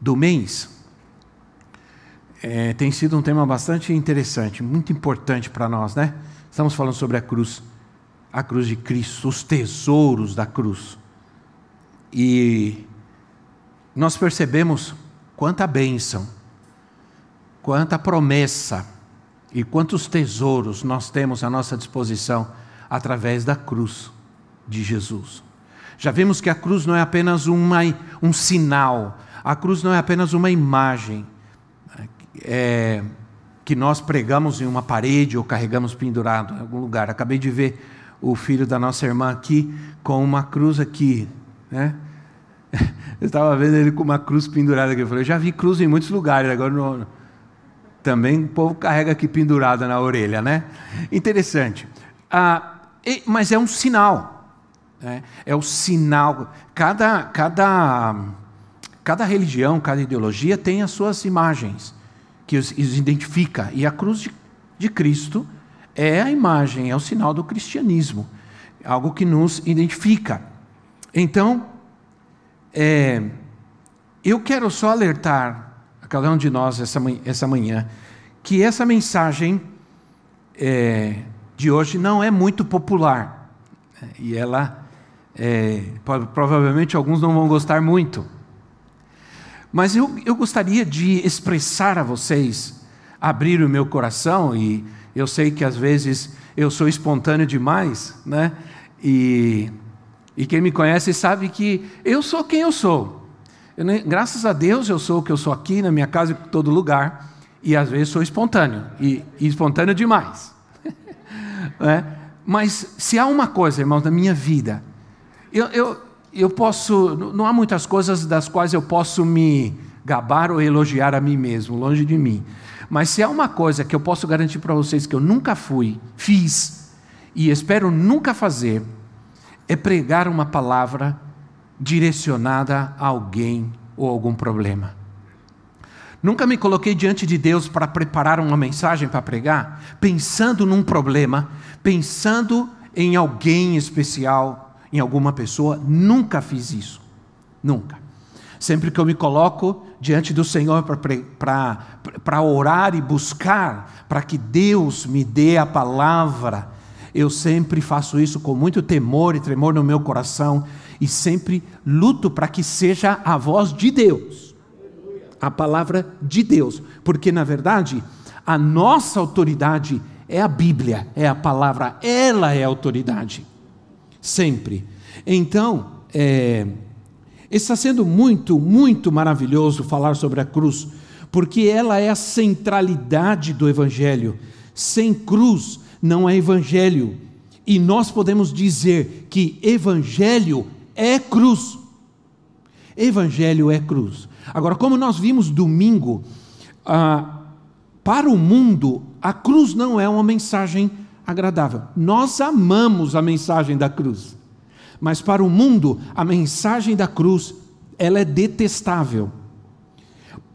do mês é, tem sido um tema bastante interessante, muito importante para nós, né? Estamos falando sobre a cruz, a cruz de Cristo, os tesouros da cruz. E nós percebemos quanta bênção, quanta promessa e quantos tesouros nós temos à nossa disposição através da cruz de Jesus. Já vimos que a cruz não é apenas uma, um sinal, a cruz não é apenas uma imagem é, que nós pregamos em uma parede ou carregamos pendurado em algum lugar. Acabei de ver o filho da nossa irmã aqui com uma cruz aqui, né? Eu estava vendo ele com uma cruz pendurada aqui. Eu falei, eu já vi cruz em muitos lugares, agora não, também o povo carrega aqui pendurada na orelha, né? Interessante. Ah, e, mas é um sinal. Né? É o sinal. Cada, cada Cada religião, cada ideologia tem as suas imagens que os, os identifica. E a cruz de, de Cristo é a imagem, é o sinal do cristianismo, algo que nos identifica. Então, é, eu quero só alertar a cada um de nós essa, essa manhã que essa mensagem é, de hoje não é muito popular. E ela, é, provavelmente alguns não vão gostar muito. Mas eu, eu gostaria de expressar a vocês, abrir o meu coração, e eu sei que às vezes eu sou espontâneo demais, né? E, e quem me conhece sabe que eu sou quem eu sou. Eu, graças a Deus eu sou o que eu sou aqui, na minha casa, em todo lugar, e às vezes sou espontâneo, e, e espontâneo demais. né? Mas se há uma coisa, irmãos, na minha vida, eu, eu, eu posso, não há muitas coisas das quais eu posso me gabar ou elogiar a mim mesmo, longe de mim. Mas se há uma coisa que eu posso garantir para vocês que eu nunca fui, fiz e espero nunca fazer, é pregar uma palavra direcionada a alguém ou algum problema. Nunca me coloquei diante de Deus para preparar uma mensagem para pregar, pensando num problema, pensando em alguém especial, em alguma pessoa, nunca fiz isso. Nunca. Sempre que eu me coloco diante do Senhor para orar e buscar, para que Deus me dê a palavra, eu sempre faço isso com muito temor e tremor no meu coração e sempre luto para que seja a voz de Deus, a palavra de Deus, porque na verdade a nossa autoridade é a Bíblia, é a palavra, ela é a autoridade sempre. Então, é, está sendo muito, muito maravilhoso falar sobre a cruz, porque ela é a centralidade do Evangelho. Sem cruz não é Evangelho. E nós podemos dizer que Evangelho é cruz. Evangelho é cruz. Agora, como nós vimos domingo, ah, para o mundo, a cruz não é uma mensagem agradável. Nós amamos a mensagem da cruz. Mas para o mundo, a mensagem da cruz, ela é detestável.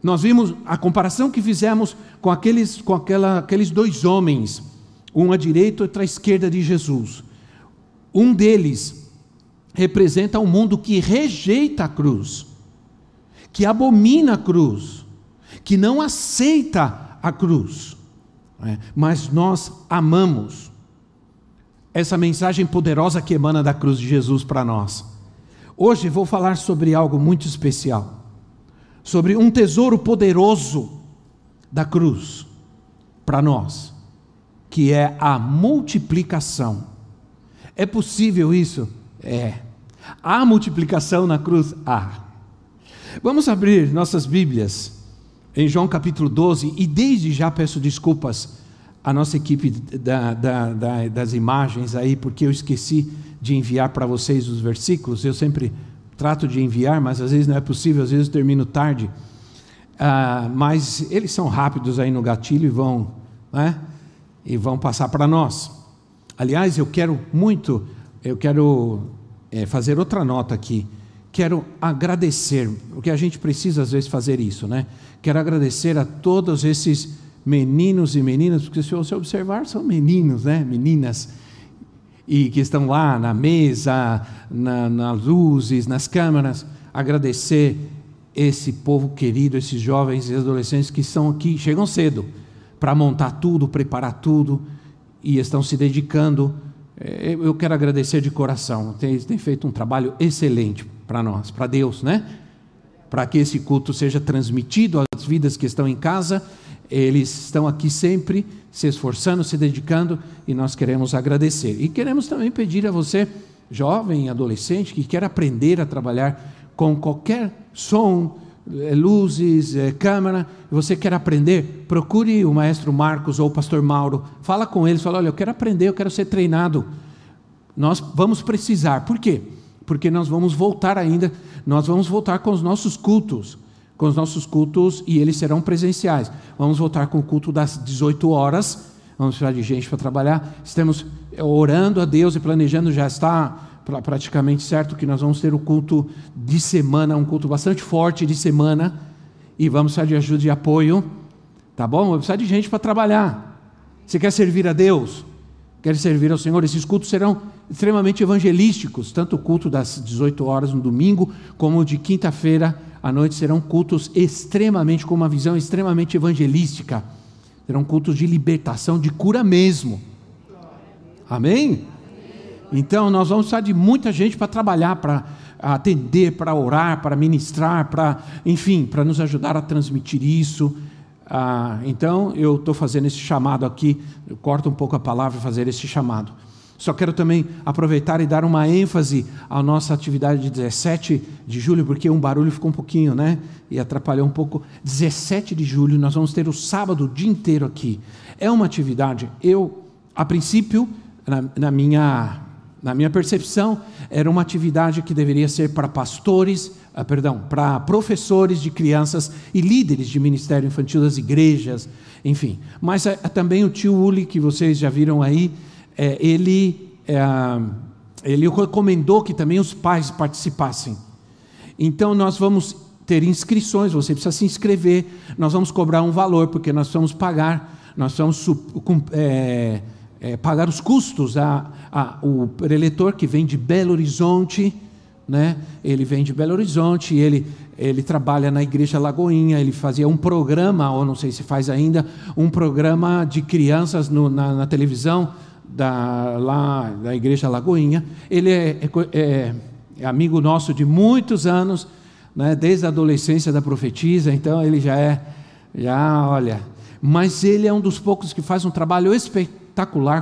Nós vimos a comparação que fizemos com aqueles, com aquela, aqueles dois homens, um à direita e outro à esquerda de Jesus. Um deles representa um mundo que rejeita a cruz, que abomina a cruz, que não aceita a cruz. É, mas nós amamos essa mensagem poderosa que emana da cruz de Jesus para nós. Hoje vou falar sobre algo muito especial, sobre um tesouro poderoso da cruz para nós, que é a multiplicação. É possível isso? É. Há multiplicação na cruz? Há. Vamos abrir nossas Bíblias em João capítulo 12, e desde já peço desculpas à nossa equipe da, da, da, das imagens aí, porque eu esqueci de enviar para vocês os versículos. Eu sempre trato de enviar, mas às vezes não é possível, às vezes eu termino tarde. ah, mas eles são rápidos aí no gatilho e vão, né? E vão passar para nós. Aliás, eu quero muito, eu quero é, fazer outra nota aqui. Quero agradecer, porque a gente precisa às vezes fazer isso, né? Quero agradecer a todos esses meninos e meninas, porque se você observar, são meninos, né? Meninas e que estão lá na mesa, na, nas luzes, nas câmeras, agradecer esse povo querido, esses jovens e adolescentes que estão aqui, chegam cedo para montar tudo, preparar tudo e estão se dedicando. É, eu quero agradecer de coração, tem, tem feito um trabalho excelente para nós, para Deus, né? Para que esse culto seja transmitido às vidas que estão em casa, eles estão aqui sempre se esforçando, se dedicando e nós queremos agradecer. E queremos também pedir a você, jovem, adolescente, que quer aprender a trabalhar com qualquer som, luzes, eh, câmera, você quer aprender, procure o maestro Marcos ou o pastor Mauro, fala com eles, fala, olha, eu quero aprender, eu quero ser treinado. Nós vamos precisar. Por quê? Porque nós vamos voltar ainda, nós vamos voltar com os nossos cultos com os nossos cultos e eles serão presenciais. Vamos voltar com o culto das 18 horas. Vamos precisar de gente para trabalhar. Estamos orando a Deus e planejando, já está praticamente certo que nós vamos ter o culto de semana, um culto bastante forte de semana, e vamos precisar de ajuda e apoio, tá bom? Vamos precisar de gente para trabalhar. Você quer servir a Deus? Quer servir ao Senhor? Esses cultos serão extremamente evangelísticos, tanto o culto das 18 horas no domingo, como o de quinta-feira à noite serão cultos extremamente, com uma visão extremamente evangelística. Serão cultos de libertação, de cura mesmo. Amém? Então, nós vamos precisar de muita gente para trabalhar, para atender, para orar, para ministrar, para, enfim, para nos ajudar a transmitir isso. Ah, então, eu estou fazendo esse chamado aqui, eu corto um pouco a palavra fazer esse chamado. Só quero também aproveitar e dar uma ênfase à nossa atividade de 17 de julho, porque um barulho ficou um pouquinho, né? E atrapalhou um pouco. 17 de julho, nós vamos ter o sábado o dia inteiro aqui. É uma atividade, eu, a princípio, na, na minha, na minha percepção, era uma atividade que deveria ser para pastores, ah, perdão, para professores de crianças e líderes de ministério infantil das igrejas, enfim. Mas é também o tio Uli, que vocês já viram aí, é, ele, é, ele recomendou que também os pais participassem. Então nós vamos ter inscrições, você precisa se inscrever, nós vamos cobrar um valor, porque nós vamos pagar, nós vamos é, é, pagar os custos. A, a, o preletor que vem de Belo Horizonte, né? ele vem de Belo Horizonte, ele, ele trabalha na Igreja Lagoinha, ele fazia um programa, ou não sei se faz ainda, um programa de crianças no, na, na televisão, da, lá da Igreja Lagoinha. Ele é, é, é, amigo nosso de muitos anos, né, desde a adolescência da profetisa, então ele já é, já olha. Mas ele é um dos poucos que faz um trabalho espetacular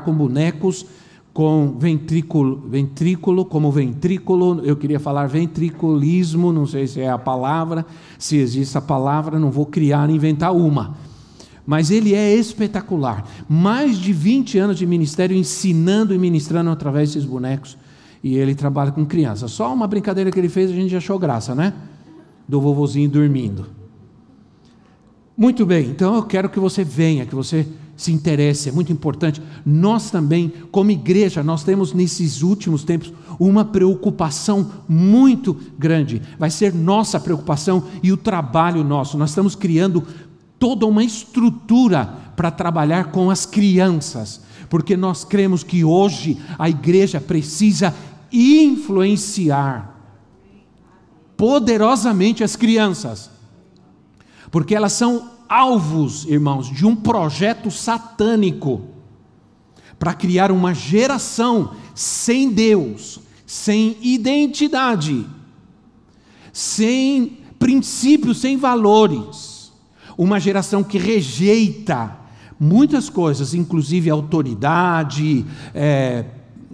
com bonecos, com ventrículo, ventrículo, como ventrículo, eu queria falar ventriculismo, não sei se é a palavra, se existe a palavra, não vou criar, inventar uma mas ele é espetacular. Mais de 20 anos de ministério ensinando e ministrando através desses bonecos. E ele trabalha com crianças. Só uma brincadeira que ele fez, a gente achou graça, né? Do vovozinho dormindo. Muito bem, então eu quero que você venha, que você se interesse, é muito importante. Nós também, como igreja, nós temos nesses últimos tempos uma preocupação muito grande. Vai ser nossa preocupação e o trabalho nosso. Nós estamos criando toda uma estrutura para trabalhar com as crianças, porque nós cremos que hoje a igreja precisa influenciar poderosamente as crianças, porque elas são alvos, irmãos, de um projeto satânico para criar uma geração sem Deus, sem identidade, sem princípios, sem valores uma geração que rejeita muitas coisas, inclusive autoridade, é,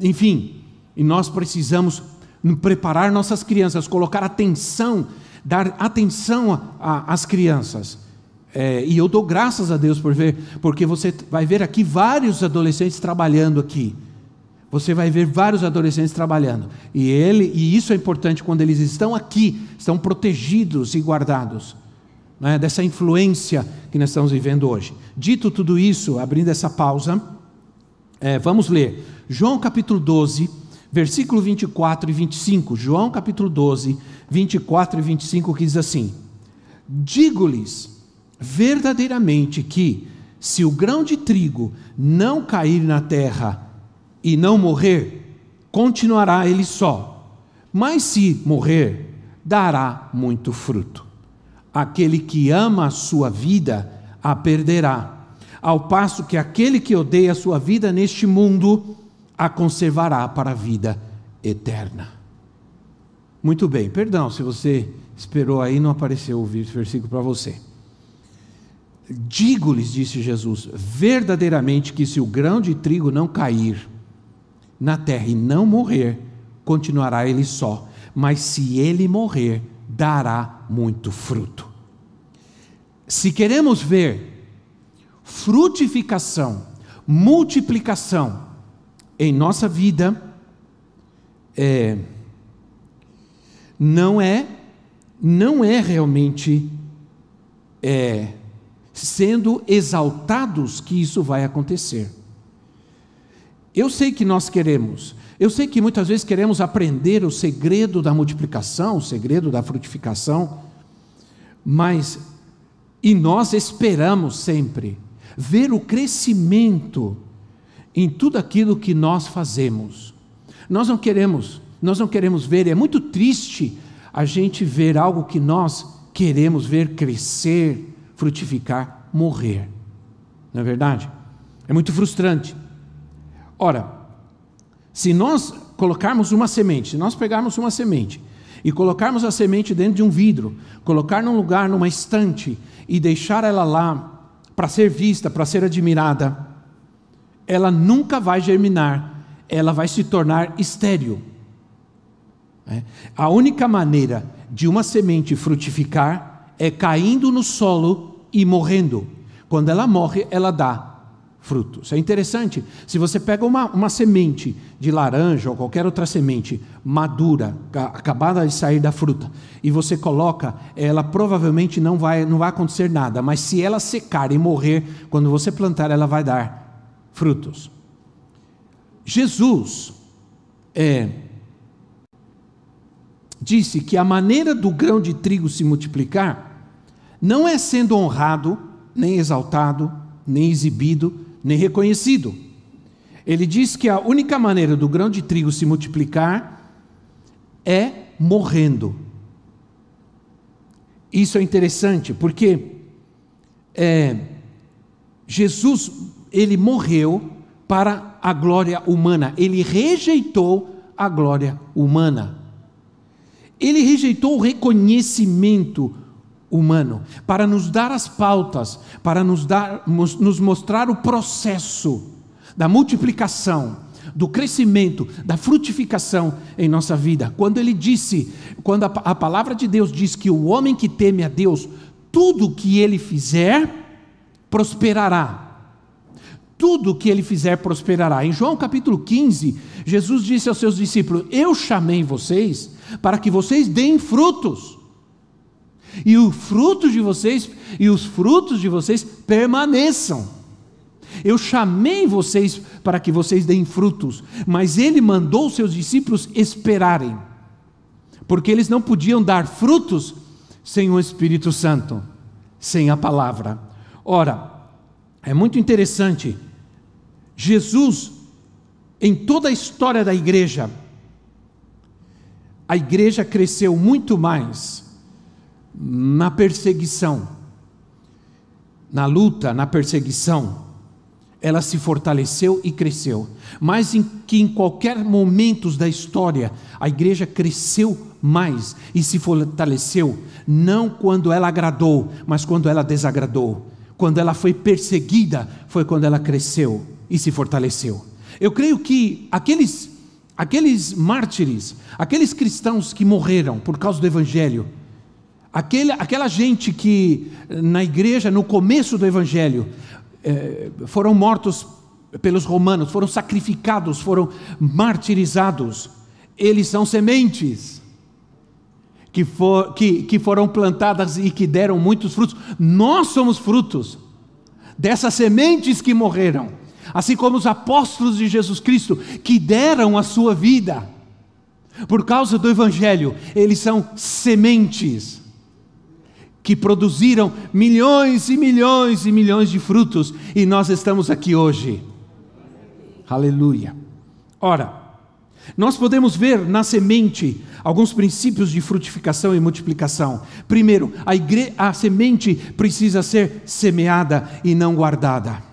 enfim. E nós precisamos preparar nossas crianças, colocar atenção, dar atenção às crianças. É, e eu dou graças a Deus por ver, porque você vai ver aqui vários adolescentes trabalhando aqui. Você vai ver vários adolescentes trabalhando. E ele, e isso é importante quando eles estão aqui, estão protegidos e guardados né, dessa influência que nós estamos vivendo hoje. Dito tudo isso, abrindo essa pausa, é, vamos ler João capítulo 12, versículo 24 e 25. João capítulo 12, 24 e 25, que diz assim: Digo-lhes verdadeiramente que, se o grão de trigo não cair na terra e não morrer, continuará ele só, mas se morrer, dará muito fruto. Aquele que ama a sua vida, a perderá, ao passo que aquele que odeia a sua vida neste mundo, a conservará para a vida eterna. Muito bem, perdão se você esperou aí não apareceu o versículo para você. Digo-lhes, disse Jesus, verdadeiramente que se o grão de trigo não cair na terra e não morrer, continuará ele só, mas se ele morrer, dará muito fruto. Se queremos ver frutificação, multiplicação em nossa vida, é, não é não é realmente é, sendo exaltados que isso vai acontecer. Eu sei que nós queremos, eu sei que muitas vezes queremos aprender o segredo da multiplicação, o segredo da frutificação, mas e nós esperamos sempre ver o crescimento em tudo aquilo que nós fazemos. Nós não queremos, nós não queremos ver, é muito triste a gente ver algo que nós queremos ver crescer, frutificar, morrer. Não é verdade? É muito frustrante. Ora, se nós colocarmos uma semente, se nós pegarmos uma semente e colocarmos a semente dentro de um vidro, colocar num lugar, numa estante e deixar ela lá para ser vista, para ser admirada, ela nunca vai germinar, ela vai se tornar estéril. É. A única maneira de uma semente frutificar é caindo no solo e morrendo. Quando ela morre, ela dá frutos. É interessante, se você pega uma, uma semente de laranja ou qualquer outra semente madura, acabada de sair da fruta, e você coloca, ela provavelmente não vai, não vai acontecer nada, mas se ela secar e morrer, quando você plantar, ela vai dar frutos. Jesus é, disse que a maneira do grão de trigo se multiplicar não é sendo honrado, nem exaltado, nem exibido, nem reconhecido. Ele diz que a única maneira do grão de trigo se multiplicar é morrendo. Isso é interessante, porque é, Jesus ele morreu para a glória humana. Ele rejeitou a glória humana. Ele rejeitou o reconhecimento humano, para nos dar as pautas, para nos, dar, nos mostrar o processo da multiplicação, do crescimento, da frutificação em nossa vida. Quando ele disse, quando a, a palavra de Deus diz que o homem que teme a Deus, tudo que ele fizer, prosperará. Tudo que ele fizer prosperará. Em João capítulo 15, Jesus disse aos seus discípulos: Eu chamei vocês para que vocês deem frutos e o fruto de vocês e os frutos de vocês permaneçam. Eu chamei vocês para que vocês deem frutos, mas ele mandou seus discípulos esperarem, porque eles não podiam dar frutos sem o Espírito Santo, sem a palavra. Ora, é muito interessante, Jesus, em toda a história da igreja, a igreja cresceu muito mais na perseguição, na luta, na perseguição, ela se fortaleceu e cresceu. Mas em que em qualquer momento da história a igreja cresceu mais e se fortaleceu, não quando ela agradou, mas quando ela desagradou. Quando ela foi perseguida, foi quando ela cresceu e se fortaleceu. Eu creio que aqueles aqueles mártires, aqueles cristãos que morreram por causa do evangelho, Aquele, aquela gente que na igreja, no começo do Evangelho, eh, foram mortos pelos romanos, foram sacrificados, foram martirizados, eles são sementes. que, for, que, que foram plantadas e que deram muitos frutos. Nós somos frutos dessas sementes que morreram, assim como os apóstolos de Jesus Cristo que deram a sua vida. Por causa do Evangelho, eles são sementes que produziram milhões e milhões e milhões de frutos, e nós estamos aqui hoje. Aleluia. Ora, nós podemos ver na semente alguns princípios de frutificação e multiplicação. Primeiro, a, igre... a semente precisa ser semeada e não guardada.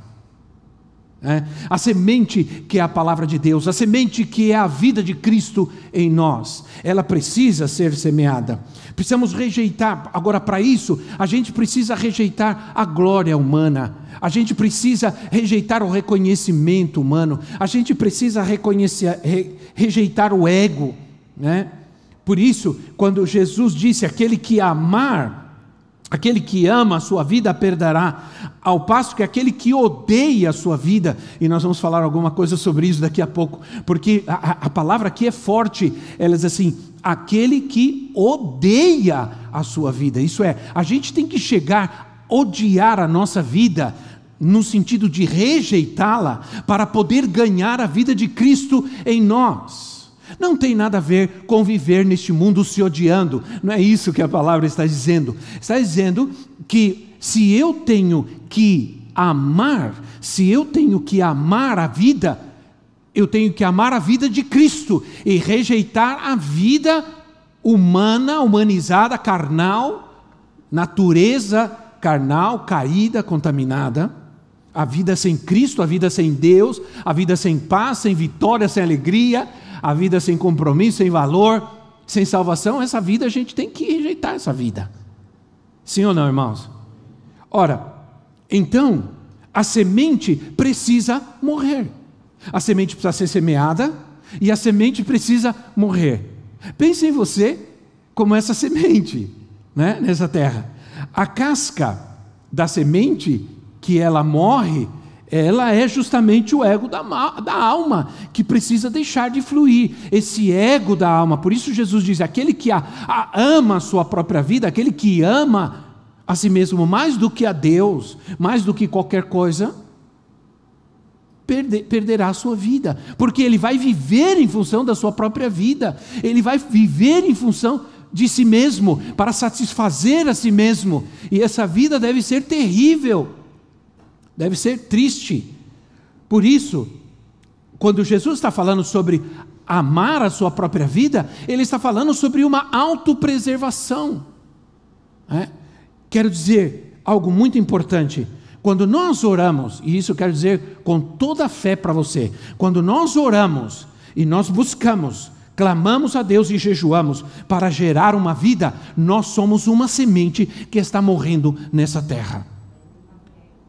É? A semente que é a palavra de Deus, a semente que é a vida de Cristo em nós, ela precisa ser semeada. Precisamos rejeitar, agora para isso, a gente precisa rejeitar a glória humana, a gente precisa rejeitar o reconhecimento humano, a gente precisa reconhecer, re, rejeitar o ego. Né? Por isso, quando Jesus disse: aquele que amar, Aquele que ama a sua vida perderá, ao passo que aquele que odeia a sua vida, e nós vamos falar alguma coisa sobre isso daqui a pouco, porque a, a palavra aqui é forte, ela diz assim: aquele que odeia a sua vida, isso é, a gente tem que chegar a odiar a nossa vida, no sentido de rejeitá-la, para poder ganhar a vida de Cristo em nós. Não tem nada a ver com viver neste mundo se odiando. Não é isso que a palavra está dizendo. Está dizendo que se eu tenho que amar, se eu tenho que amar a vida, eu tenho que amar a vida de Cristo e rejeitar a vida humana, humanizada, carnal, natureza carnal, caída, contaminada. A vida sem Cristo, a vida sem Deus, a vida sem paz, sem vitória, sem alegria, a vida sem compromisso, sem valor, sem salvação, essa vida a gente tem que rejeitar essa vida. Sim ou não, irmãos? Ora, então, a semente precisa morrer. A semente precisa ser semeada e a semente precisa morrer. Pense em você como essa semente, né, nessa terra. A casca da semente que ela morre, ela é justamente o ego da, da, alma, que precisa deixar de fluir. Esse ego da alma. Por isso Jesus diz: aquele que a, a ama a sua própria vida, aquele que ama a si mesmo mais do que a Deus, mais do que qualquer coisa, perder, perderá a sua vida. Porque ele vai viver em função da sua própria vida, ele vai viver em função de si mesmo, para satisfazer a si mesmo. E essa vida deve ser terrível deve ser triste. Por isso, quando Jesus está falando sobre amar a sua própria vida, ele está falando sobre uma autopreservação. É? Quero dizer algo muito importante. Quando nós oramos, e isso quero dizer com toda a fé para você, quando nós oramos e nós buscamos, clamamos a Deus e jejuamos para gerar uma vida, nós somos uma semente que está morrendo nessa terra.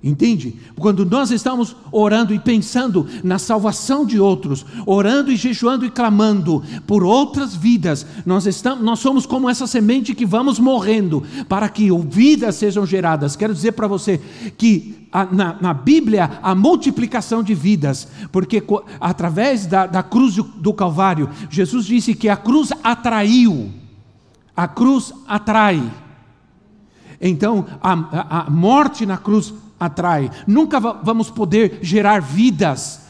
Entende? Quando nós estamos orando e pensando na salvação de outros, orando e jejuando e clamando por outras vidas, nós, estamos, nós somos como essa semente que vamos morrendo para que vidas sejam geradas. Quero dizer para você que a, na, na, Bíblia a multiplicação de vidas, porque através da, da cruz do, do Calvário, Jesus disse que a cruz atraiu, a cruz atrai. Então, a, a, a morte na cruz atrai. Nunca vamos poder gerar vidas,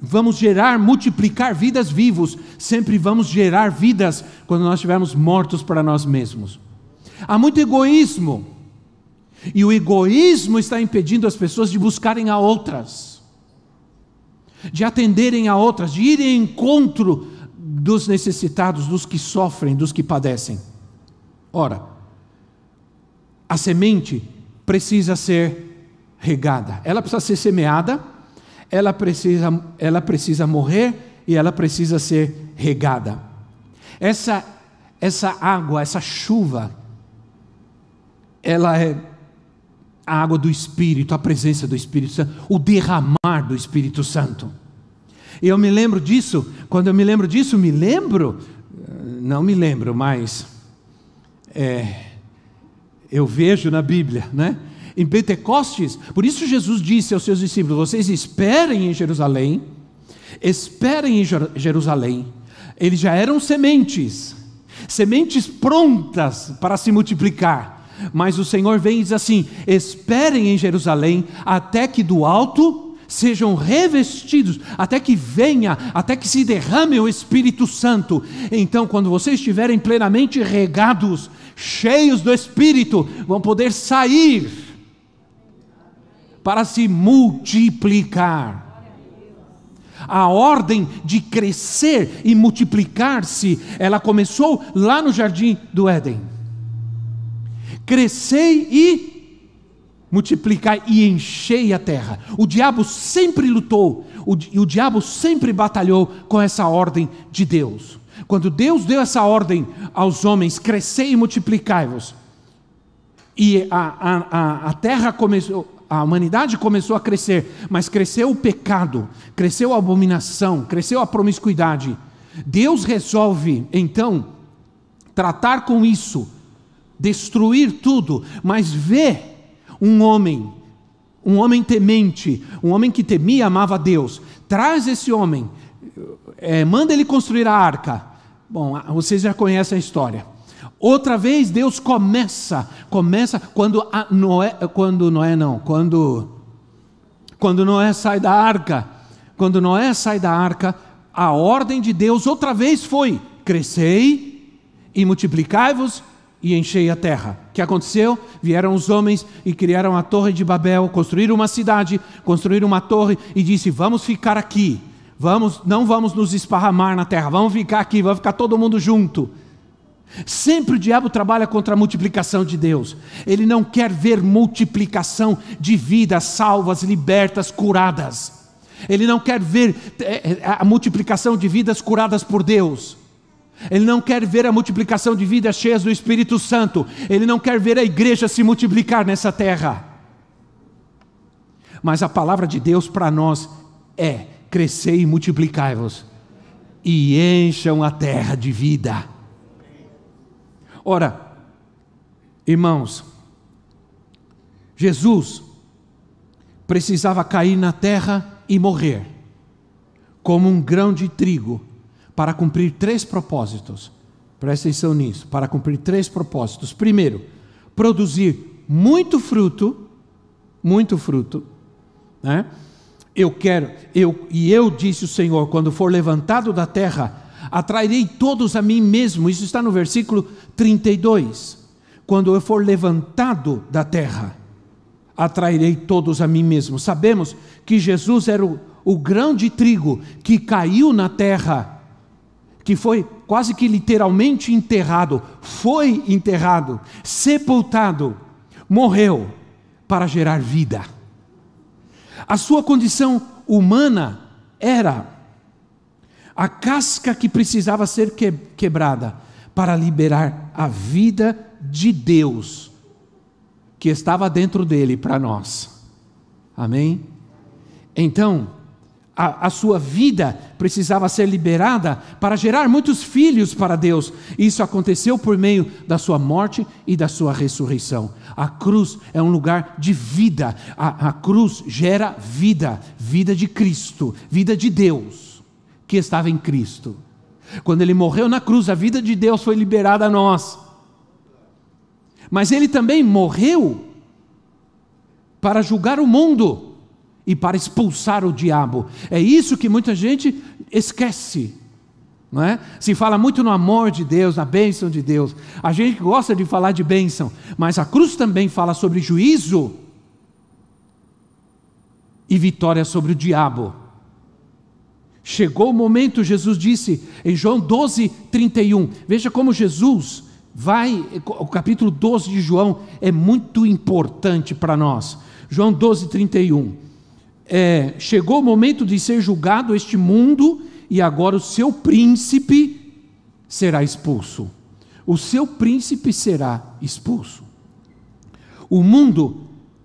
vamos gerar, multiplicar vidas vivos, sempre vamos gerar vidas quando nós estivermos mortos para nós mesmos. Há muito egoísmo, e o egoísmo está impedindo as pessoas de buscarem a outras, de atenderem a outras, de irem em encontro dos necessitados, dos que sofrem, dos que padecem. Ora, a semente precisa ser regada. Ela precisa ser semeada, ela precisa, ela precisa morrer e ela precisa ser regada. Essa, essa água, essa chuva, ela é a água do Espírito, a presença do Espírito Santo, o derramar do Espírito Santo. E eu me lembro disso, quando eu me lembro disso, me lembro, não me lembro, mas é, eu vejo na Bíblia, né? Em Pentecostes. Por isso Jesus disse aos seus discípulos: Vocês esperem em Jerusalém, esperem em Jerusalém. Eles já eram sementes. sementes prontas para se multiplicar. Mas o Senhor vem e diz assim: esperem em Jerusalém até que do alto sejam revestidos, até que venha, até que se derrame o Espírito Santo. Então, quando vocês estiverem plenamente regados, cheios do Espírito, vão poder sair para se multiplicar. A ordem de crescer e multiplicar-se, ela começou lá no jardim do Éden. Crescei e multiplicai e enchei a terra. O diabo sempre lutou, o, e o diabo sempre batalhou com essa ordem de Deus. Quando Deus deu essa ordem aos homens, crescei e multiplicai-vos, e a, a, a, a terra começou, a humanidade começou a crescer, mas cresceu o pecado, cresceu a abominação, cresceu a promiscuidade. Deus resolve, então, tratar com isso, destruir tudo, mas vê um homem, um homem temente, um homem que temia e amava Deus, traz esse homem, é, manda ele construir a arca. Bom, vocês já conhecem a história. Outra vez Deus começa, começa quando Noé, quando Noé não, quando quando Noé sai da arca, quando Noé sai da arca, a ordem de Deus outra vez foi: crescei e multiplicai-vos e enchei a terra. O que aconteceu? Vieram os homens e criaram a torre de Babel, construíram uma cidade, construíram uma torre e disse: "Vamos ficar aqui. Vamos, não vamos nos esparramar na terra. Vamos ficar aqui, vamos ficar todo mundo junto." Sempre o diabo trabalha contra a multiplicação de Deus. Ele não quer ver multiplicação de vidas salvas, libertas, curadas. Ele não quer ver eh, eh, a multiplicação de vidas curadas por Deus. Ele não quer ver a multiplicação de vidas cheias do Espírito Santo. Ele não quer ver a igreja se multiplicar nessa terra. Mas a palavra de Deus para nós é: crescei e multiplicai-vos, e encham a terra de vida. Ora, irmãos, Jesus precisava cair na terra e morrer, como um grão de trigo para cumprir três propósitos. Presta atenção nisso, para cumprir três propósitos. Primeiro, produzir muito fruto, muito fruto, né? Eu quero, eu e eu disse o Senhor, quando for levantado da terra, atrairei todos a mim mesmo. Isso está no versículo 32. Quando eu for levantado da terra, atrairei todos a mim mesmo. Sabemos que Jesus era o, o grão de trigo que caiu na terra que foi quase que literalmente enterrado, foi enterrado, sepultado, morreu para gerar vida. A sua condição humana era a casca que precisava ser quebrada para liberar a vida de Deus que estava dentro dele para nós. Amém? Então, a, a, sua vida precisava ser liberada para gerar muitos filhos para Deus. Isso aconteceu por meio da sua morte e da sua ressurreição. A cruz é um lugar de vida. A, a cruz gera vida, vida de Cristo, vida de Deus que estava em Cristo. Quando ele morreu na cruz, a vida de Deus foi liberada a nós. Mas ele também morreu para julgar o mundo e para expulsar o diabo. É isso que muita gente esquece. Não é? Se fala muito no amor de Deus, na bênção de Deus. A gente gosta de falar de bênção, mas a cruz também fala sobre juízo e vitória sobre o diabo. Chegou o momento, Jesus disse em João 12, 31. Veja como Jesus vai, o capítulo 12 de João é muito importante para nós. João 12, 31 é, chegou o momento de ser julgado este mundo e agora o seu príncipe será expulso. O seu príncipe será expulso. O mundo,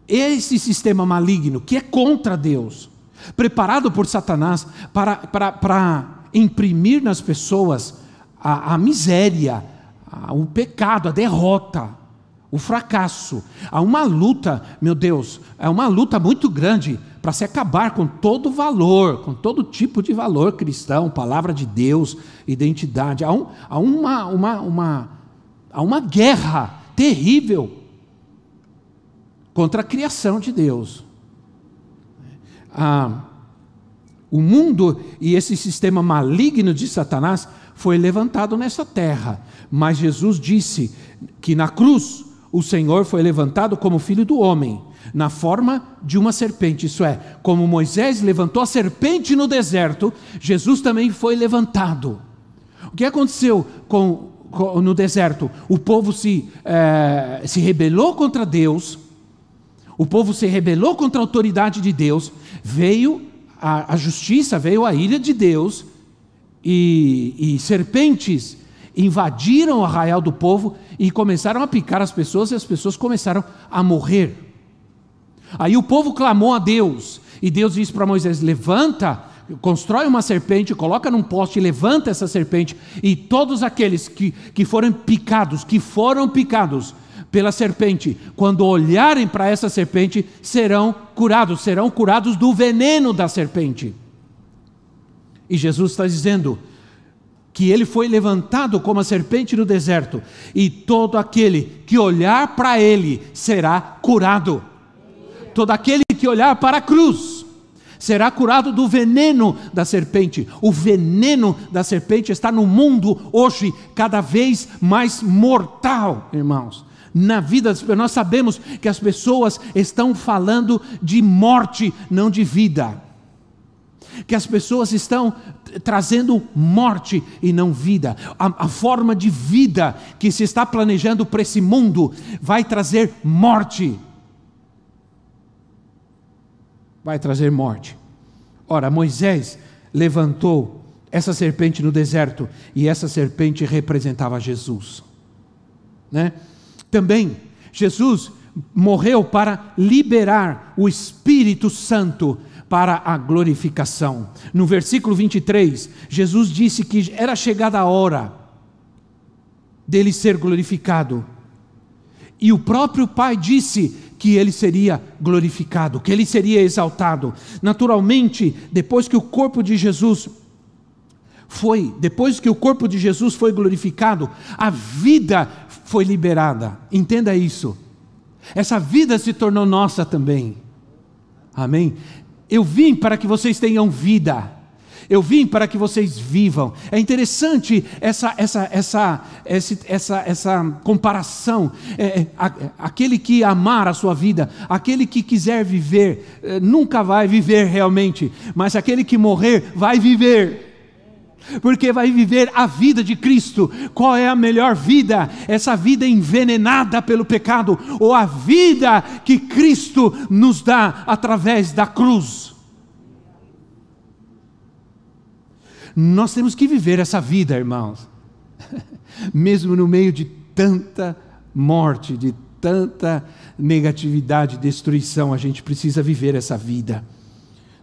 esse sistema maligno que é contra Deus, preparado por Satanás para, para, para imprimir nas pessoas a, a miséria, a, o pecado, a derrota, o fracasso. Há uma luta, meu Deus, é uma luta muito grande para se acabar com todo valor, com todo tipo de valor cristão, palavra de Deus, identidade. Há, um, há, uma, uma, uma, há uma guerra terrível contra a criação de Deus. Ah, o mundo e esse sistema maligno de Satanás foi levantado nessa terra, mas Jesus disse que na cruz o Senhor foi levantado como filho do homem, na forma de uma serpente. Isso é, como Moisés levantou a serpente no deserto, Jesus também foi levantado. O que aconteceu com, com no deserto? O povo se, é, se rebelou contra Deus, o povo se rebelou contra a autoridade de Deus, veio a, a justiça, veio a ira de Deus, e, e serpentes invadiram o arraial do povo e começaram a picar as pessoas, e as pessoas começaram a morrer. Aí o povo clamou a Deus, e Deus disse para Moisés: Levanta, constrói uma serpente, coloca num poste, levanta essa serpente, e todos aqueles que, que foram picados, que foram picados pela serpente, quando olharem para essa serpente, serão curados, serão curados do veneno da serpente. E Jesus está dizendo: que ele foi levantado como a serpente no deserto, e todo aquele que olhar para ele será curado. Todo aquele que olhar para a cruz será curado do veneno da serpente. O veneno da serpente está no mundo hoje cada vez mais mortal, irmãos. Na vida das pessoas, nós sabemos que as pessoas estão falando de morte, não de vida que as pessoas estão trazendo morte e não vida. A, a, forma de vida que se está planejando para esse mundo vai trazer morte. Vai trazer morte. Ora, Moisés levantou essa serpente no deserto e essa serpente representava Jesus. Né? Também, Jesus morreu para liberar o Espírito Santo para a glorificação. No versículo 23, Jesus disse que era chegada a hora dele ser glorificado. E o próprio Pai disse que ele seria glorificado, que ele seria exaltado. Naturalmente, depois que o corpo de Jesus foi, depois que o corpo de Jesus foi glorificado, a vida foi liberada. Entenda isso. Essa vida se tornou nossa também. Amém? Eu vim para que vocês tenham vida. Eu vim para que vocês vivam. É interessante essa, essa, essa, essa, essa, essa comparação. É, é aquele que amar a sua vida, aquele que quiser viver, é, nunca vai viver realmente, mas aquele que morrer vai viver porque vai viver a vida de Cristo. Qual é a melhor vida? Essa vida envenenada pelo pecado, ou a vida que Cristo nos dá através da cruz? Nós temos que viver essa vida, irmãos, mesmo no meio de tanta morte, de tanta negatividade, destruição, a gente precisa viver essa vida.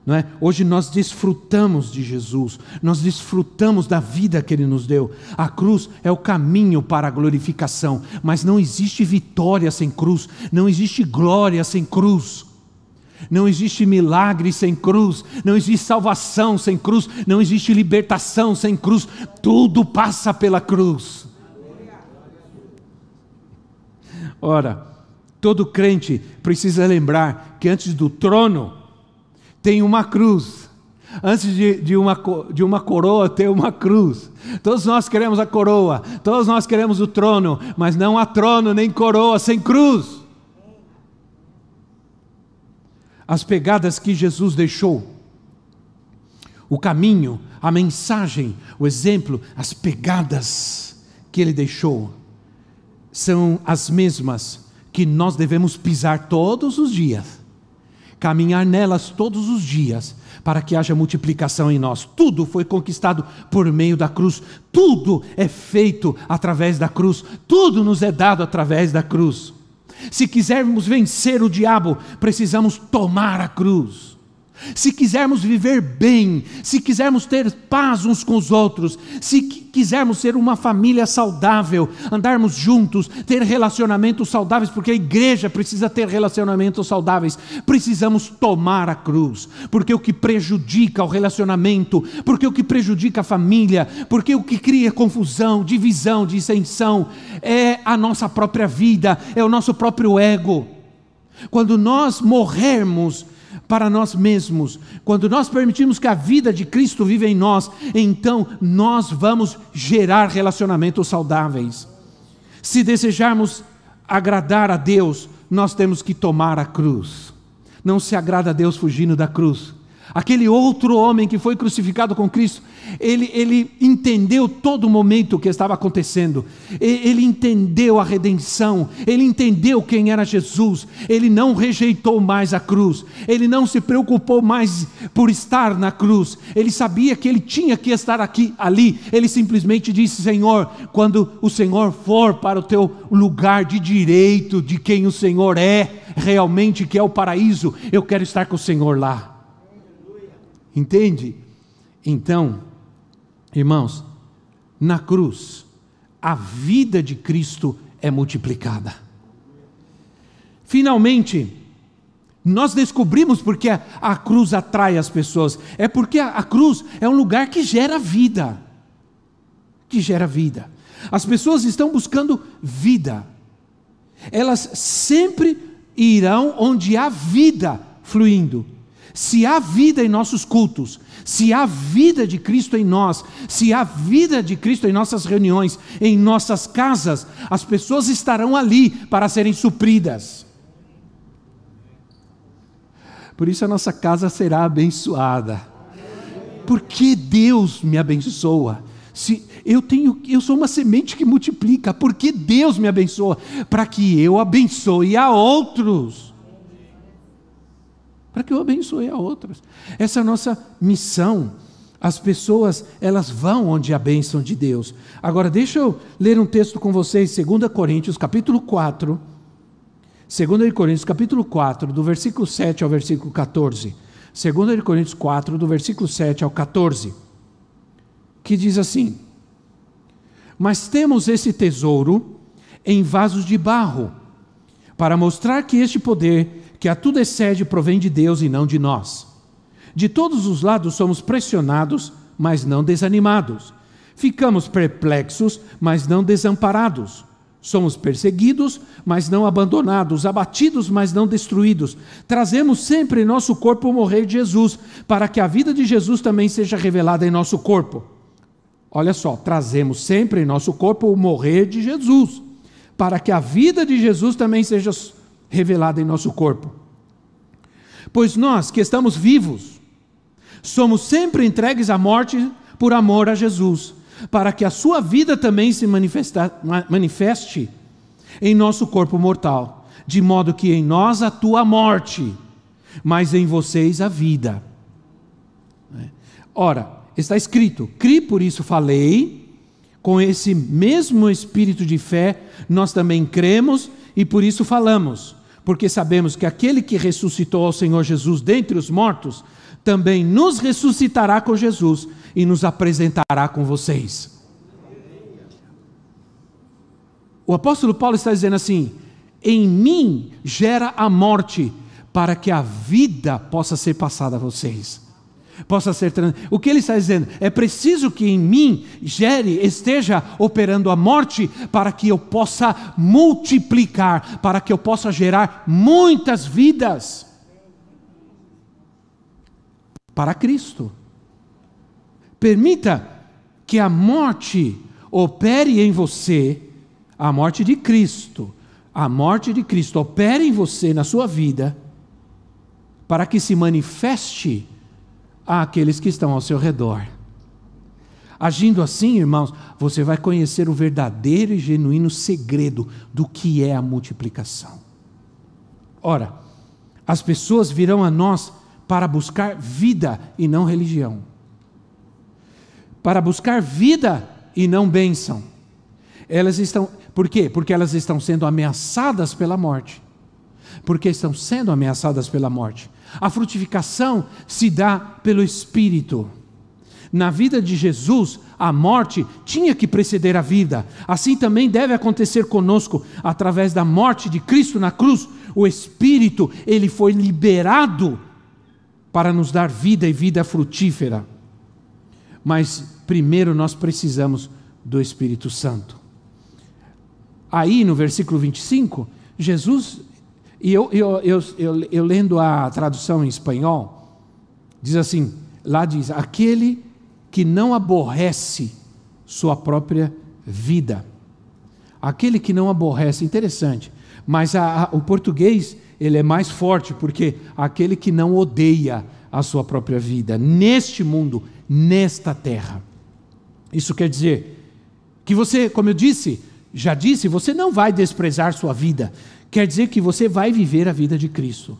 Não é? Hoje nós desfrutamos de Jesus, nós desfrutamos da vida que Ele nos deu. A cruz é o caminho para a glorificação, mas não existe vitória sem cruz, não existe glória sem cruz. Não existe milagre sem cruz, não existe salvação sem cruz, não existe libertação sem cruz, tudo passa pela cruz. Ora, todo crente precisa lembrar que antes do trono tem uma cruz. Antes de, de, uma, de uma coroa ter uma cruz. Todos nós queremos a coroa, todos nós queremos o trono, mas não há trono nem coroa sem cruz. As pegadas que Jesus deixou, o caminho, a mensagem, o exemplo, as pegadas que ele deixou, são as mesmas que nós devemos pisar todos os dias caminhar nelas todos os dias, para que haja multiplicação em nós. Tudo foi conquistado por meio da cruz, tudo é feito através da cruz, tudo nos é dado através da cruz. Se quisermos vencer o diabo, precisamos tomar a cruz. Se quisermos viver bem, se quisermos ter paz uns com os outros, se quisermos ser uma família saudável, andarmos juntos, ter relacionamentos saudáveis, porque a igreja precisa ter relacionamentos saudáveis, precisamos tomar a cruz, porque o que prejudica o relacionamento, porque o que prejudica a família, porque o que cria confusão, divisão, dissensão, é a nossa própria vida, é o nosso próprio ego. Quando nós morrermos, para nós mesmos. Quando nós permitimos que a vida de Cristo viva em nós, então nós vamos gerar relacionamentos saudáveis. Se desejarmos agradar a Deus, nós temos que tomar a cruz. Não se agrada a Deus fugindo da cruz. Aquele outro homem que foi crucificado com Cristo, ele, ele entendeu todo o momento que estava acontecendo, ele entendeu a redenção, ele entendeu quem era Jesus, ele não rejeitou mais a cruz, ele não se preocupou mais por estar na cruz, ele sabia que ele tinha que estar aqui, ali, ele simplesmente disse: Senhor, quando o Senhor for para o teu lugar de direito, de quem o Senhor é realmente, que é o paraíso, eu quero estar com o Senhor lá. Entende? Então, irmãos, na cruz, a vida de Cristo é multiplicada. Finalmente, nós descobrimos porque a, a cruz atrai as pessoas. É porque a, a cruz é um lugar que gera vida. Que gera vida. As pessoas estão buscando vida. Elas sempre irão onde há vida fluindo. Se há vida em nossos cultos, se há vida de Cristo em nós, se há vida de Cristo em nossas reuniões, em nossas casas, as pessoas estarão ali para serem supridas. Por isso a nossa casa será abençoada. Porque Deus me abençoa. Se eu tenho, eu sou uma semente que multiplica, porque Deus me abençoa para que eu abençoe a outros para que eu abençoe a outras. Essa é a nossa missão. As pessoas, elas vão onde a bênção de Deus. Agora, deixa eu ler um texto com vocês, 2 Coríntios, capítulo 4. 2 Coríntios, capítulo 4, do versículo 7 ao versículo 14. 2 Coríntios 4, do versículo 7 ao 14. Que diz assim: Mas temos esse tesouro em vasos de barro, para mostrar que este poder que a tudo excede provém de Deus e não de nós. De todos os lados somos pressionados, mas não desanimados. Ficamos perplexos, mas não desamparados. Somos perseguidos, mas não abandonados, abatidos, mas não destruídos. Trazemos sempre em nosso corpo o morrer de Jesus, para que a vida de Jesus também seja revelada em nosso corpo. Olha só, trazemos sempre em nosso corpo o morrer de Jesus, para que a vida de Jesus também seja revelada em nosso corpo. Pois nós que estamos vivos, somos sempre entregues à morte por amor a Jesus, para que a sua vida também se manifeste em nosso corpo mortal, de modo que em nós atua a morte, mas em vocês a vida. Ora, está escrito: cri, por isso falei, com esse mesmo espírito de fé, nós também cremos e por isso falamos porque sabemos que aquele que ressuscitou ao Senhor Jesus dentre os mortos, também nos ressuscitará com Jesus e nos apresentará com vocês. O apóstolo Paulo está dizendo assim: em mim gera a morte, para que a vida possa ser passada a vocês possa ser O que ele está dizendo? É preciso que em mim gere, esteja operando a morte para que eu possa multiplicar, para que eu possa gerar muitas vidas para Cristo. Permita que a morte opere em você, a morte de Cristo, a morte de Cristo opere em você, na sua vida, para que se manifeste àqueles que estão ao seu redor. Agindo assim, irmãos, você vai conhecer o verdadeiro e genuíno segredo do que é a multiplicação. Ora, as pessoas virão a nós para buscar vida e não religião. Para buscar vida e não bênção. Elas estão, por quê? Porque elas estão sendo ameaçadas pela morte. Porque estão sendo ameaçadas pela morte. A frutificação se dá pelo Espírito. Na vida de Jesus, a morte tinha que preceder a vida. Assim também deve acontecer conosco, através da morte de Cristo na cruz. O Espírito, ele foi liberado para nos dar vida e vida frutífera. Mas primeiro nós precisamos do Espírito Santo. Aí no versículo 25, Jesus, e eu, eu, eu, eu, eu lendo a tradução em espanhol, diz assim: lá diz, aquele que não aborrece sua própria vida. Aquele que não aborrece, interessante, mas a, a, o português ele é mais forte, porque aquele que não odeia a sua própria vida, neste mundo, nesta terra. Isso quer dizer que você, como eu disse, já disse, você não vai desprezar sua vida. Quer dizer que você vai viver a vida de Cristo.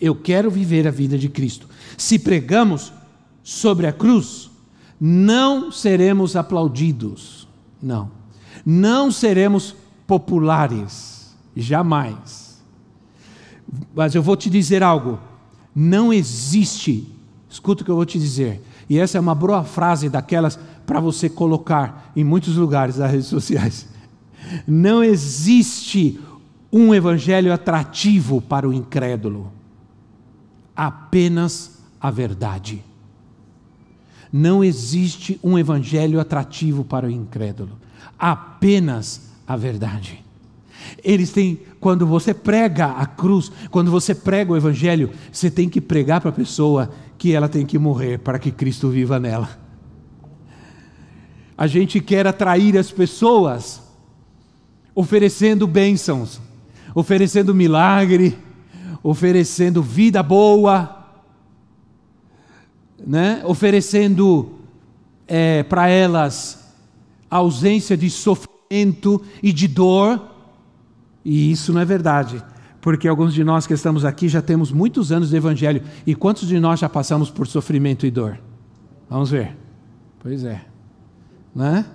Eu quero viver a vida de Cristo. Se pregamos sobre a cruz, não seremos aplaudidos, não. Não seremos populares, jamais. Mas eu vou te dizer algo: não existe, escuta o que eu vou te dizer, e essa é uma boa frase daquelas para você colocar em muitos lugares das redes sociais. Não existe um evangelho atrativo para o incrédulo, apenas a verdade. Não existe um evangelho atrativo para o incrédulo, apenas a verdade. Eles têm, quando você prega a cruz, quando você prega o evangelho, você tem que pregar para a pessoa que ela tem que morrer para que Cristo viva nela. A gente quer atrair as pessoas oferecendo bênçãos, oferecendo milagre, oferecendo vida boa, né, oferecendo é, para elas ausência de sofrimento e de dor, e isso não é verdade, porque alguns de nós que estamos aqui já temos muitos anos de evangelho, e quantos de nós já passamos por sofrimento e dor? Vamos ver. Pois é, né?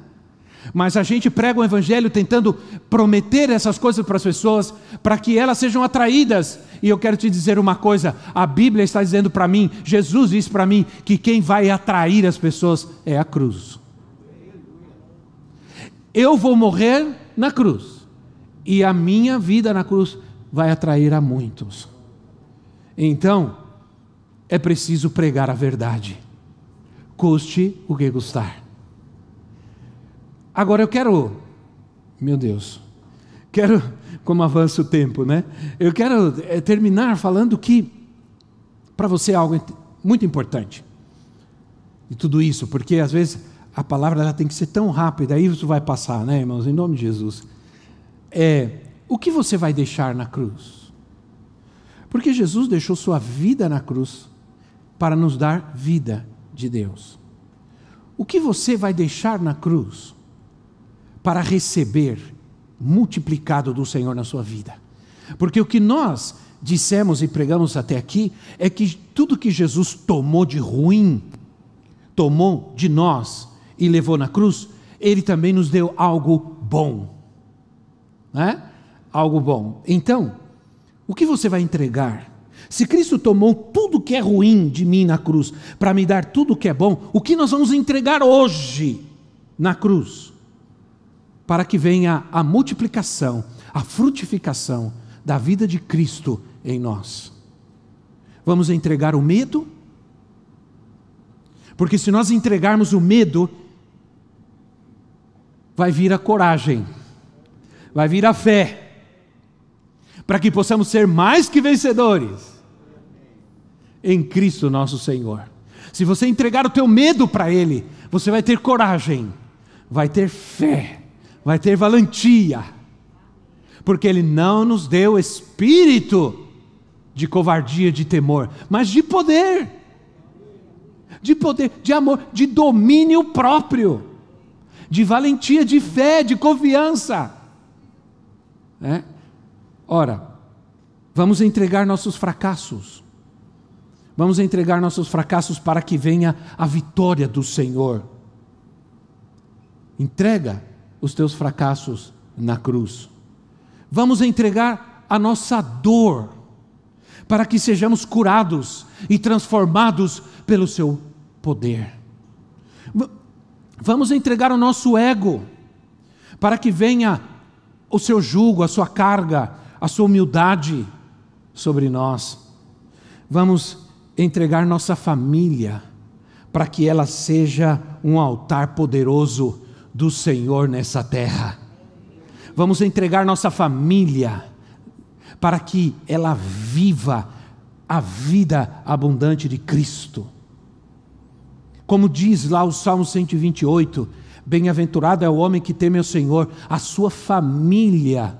Mas a gente prega o Evangelho tentando prometer essas coisas para as pessoas, para que elas sejam atraídas. E eu quero te dizer uma coisa: a Bíblia está dizendo para mim, Jesus disse para mim, que quem vai atrair as pessoas é a cruz. Eu vou morrer na cruz, e a minha vida na cruz vai atrair a muitos. Então, é preciso pregar a verdade, custe o que custar. Agora eu quero, meu Deus, quero, como avança o tempo, né? Eu quero é, terminar falando que, para você é algo muito importante de tudo isso, porque às vezes a palavra ela tem que ser tão rápida, aí isso vai passar, né, irmãos, em nome de Jesus. É, o que você vai deixar na cruz? Porque Jesus deixou sua vida na cruz para nos dar vida de Deus. O que você vai deixar na cruz? Para receber multiplicado do Senhor na sua vida. Porque o que nós dissemos e pregamos até aqui é que tudo que Jesus tomou de ruim, tomou de nós e levou na cruz, ele também nos deu algo bom. Né? Algo bom. Então, o que você vai entregar? Se Cristo tomou tudo que é ruim de mim na cruz para me dar tudo que é bom, o que nós vamos entregar hoje na cruz? Para que venha a multiplicação, a frutificação da vida de Cristo em nós. Vamos entregar o medo? Porque se nós entregarmos o medo, vai vir a coragem, vai vir a fé, para que possamos ser mais que vencedores em Cristo nosso Senhor. Se você entregar o teu medo para Ele, você vai ter coragem, vai ter fé vai ter valentia, porque Ele não nos deu espírito de covardia, de temor, mas de poder, de poder, de amor, de domínio próprio, de valentia, de fé, de confiança. É? Ora, vamos entregar nossos fracassos, vamos entregar nossos fracassos para que venha a vitória do Senhor. Entrega os teus fracassos na cruz. Vamos entregar a nossa dor para que sejamos curados e transformados pelo seu poder. Vamos entregar o nosso ego, para que venha o seu jugo, a sua carga, a sua humildade sobre nós. Vamos entregar nossa família, para que ela seja um altar poderoso do Senhor nessa terra. Vamos entregar nossa família, para que ela viva a vida abundante de Cristo. Como diz lá o Salmo 128, bem-aventurado é o homem que teme ao Senhor, a sua família,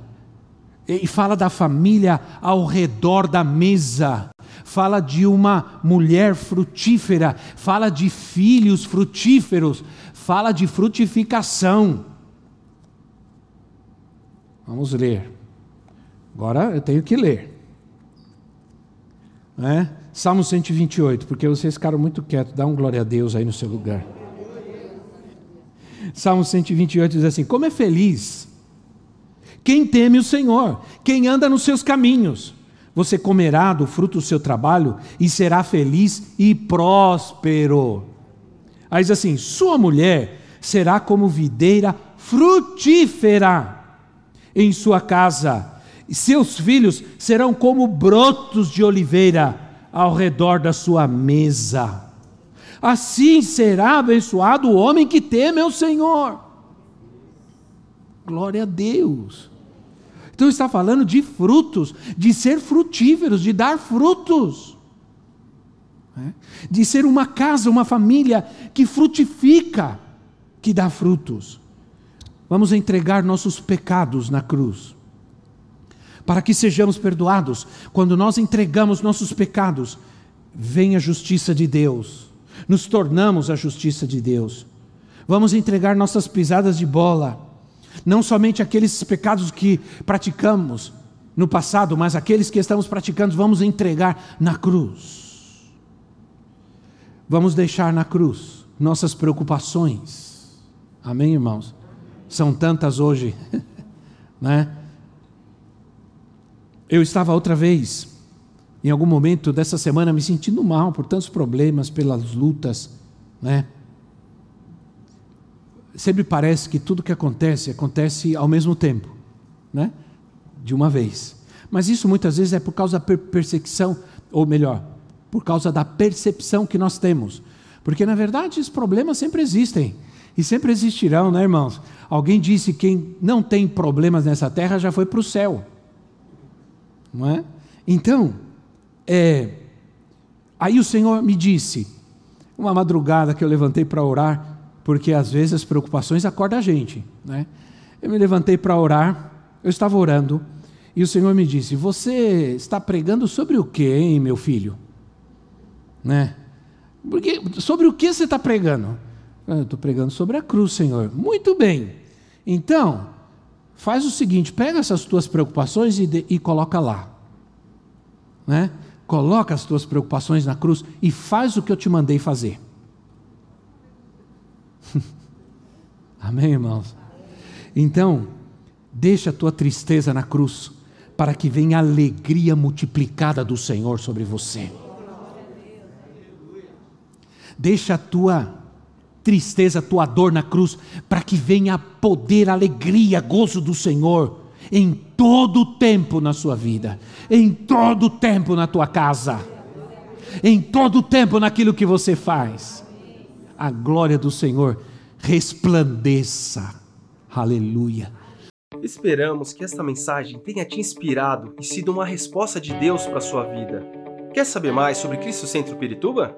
e fala da família ao redor da mesa, fala de uma mulher frutífera, fala de filhos frutíferos, fala de frutificação. Vamos ler. Agora eu tenho que ler. Né? Salmo 128, porque vocês ficaram muito quietos, dá um glória a Deus aí no seu lugar. Salmo 128 diz assim: Como é feliz quem teme o Senhor, quem anda nos seus caminhos. Você comerá do fruto do seu trabalho e será feliz e próspero. Aí diz assim: Sua mulher será como videira frutífera em sua casa, e seus filhos serão como brotos de oliveira ao redor da sua mesa. Assim será abençoado o homem que teme ao Senhor. Glória a Deus. Então está falando de frutos, de ser frutíferos, de dar frutos. Né? De ser uma casa, uma família que frutifica, que dá frutos. Vamos entregar nossos pecados na cruz para que sejamos perdoados. Quando nós entregamos nossos pecados, vem a justiça de Deus, nos tornamos a justiça de Deus. Vamos entregar nossas pisadas de bola, não somente aqueles pecados que praticamos no passado, mas aqueles que estamos praticando, vamos entregar na cruz. Vamos deixar na cruz nossas preocupações. Amém, irmãos? São tantas hoje, né? Eu estava outra vez, em algum momento dessa semana, me sentindo mal por tantos problemas, pelas lutas, né? Sempre parece que tudo que acontece, acontece ao mesmo tempo, né? De uma vez. Mas isso muitas vezes é por causa da perseguição, ou melhor, por causa da percepção que nós temos. Porque na verdade os problemas sempre existem e sempre existirão, né, irmãos? Alguém disse que quem não tem problemas nessa terra já foi para o céu não é? Então, é, aí o Senhor me disse, uma madrugada que eu levantei para orar, porque às vezes as preocupações acordam a gente, né? Eu me levantei para orar, eu estava orando, e o Senhor me disse: Você está pregando sobre o que, hein, meu filho? Né? Porque, sobre o que você está pregando? Eu estou pregando sobre a cruz, Senhor. Muito bem. Então, Faz o seguinte: pega essas tuas preocupações e, de, e coloca lá. Né? Coloca as tuas preocupações na cruz e faz o que eu te mandei fazer. Amém, irmãos? Então, deixa a tua tristeza na cruz, para que venha a alegria multiplicada do Senhor sobre você. Deixa a tua tristeza, tua dor na cruz, para que venha poder, alegria, gozo do Senhor em todo o tempo na sua vida, em todo o tempo na tua casa, em todo o tempo naquilo que você faz. A glória do Senhor resplandeça. Aleluia. Esperamos que esta mensagem tenha te inspirado e sido uma resposta de Deus para a sua vida. Quer saber mais sobre Cristo Centro Pirituba?